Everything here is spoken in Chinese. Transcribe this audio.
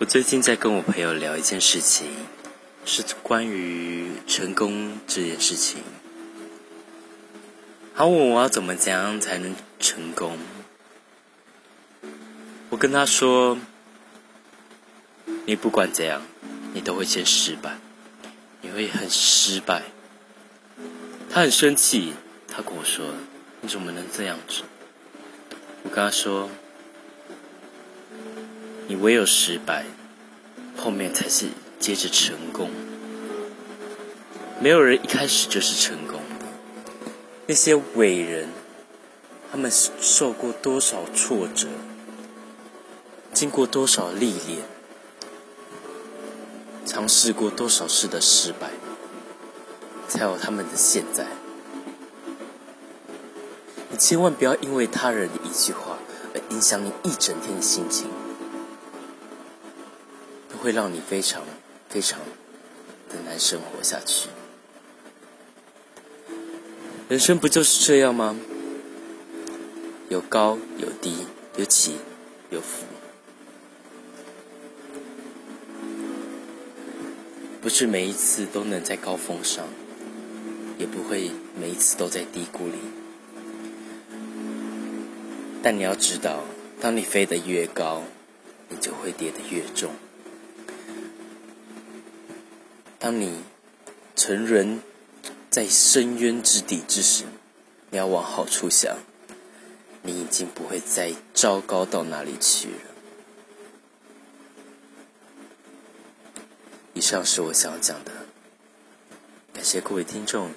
我最近在跟我朋友聊一件事情，是关于成功这件事情。他问我要怎么怎样才能成功，我跟他说：“你不管怎样，你都会先失败，你会很失败。”他很生气，他跟我说：“你怎么能这样子？”我跟他说。你唯有失败，后面才是接着成功。没有人一开始就是成功的。那些伟人，他们受过多少挫折，经过多少历练，尝试过多少次的失败，才有他们的现在。你千万不要因为他人的一句话而影响你一整天的心情。会让你非常非常的难生活下去。人生不就是这样吗？有高有低，有起有伏，不是每一次都能在高峰上，也不会每一次都在低谷里。但你要知道，当你飞得越高，你就会跌得越重。当你沉人在深渊之底之时，你要往好处想，你已经不会再糟糕到哪里去了。以上是我想要讲的，感谢各位听众。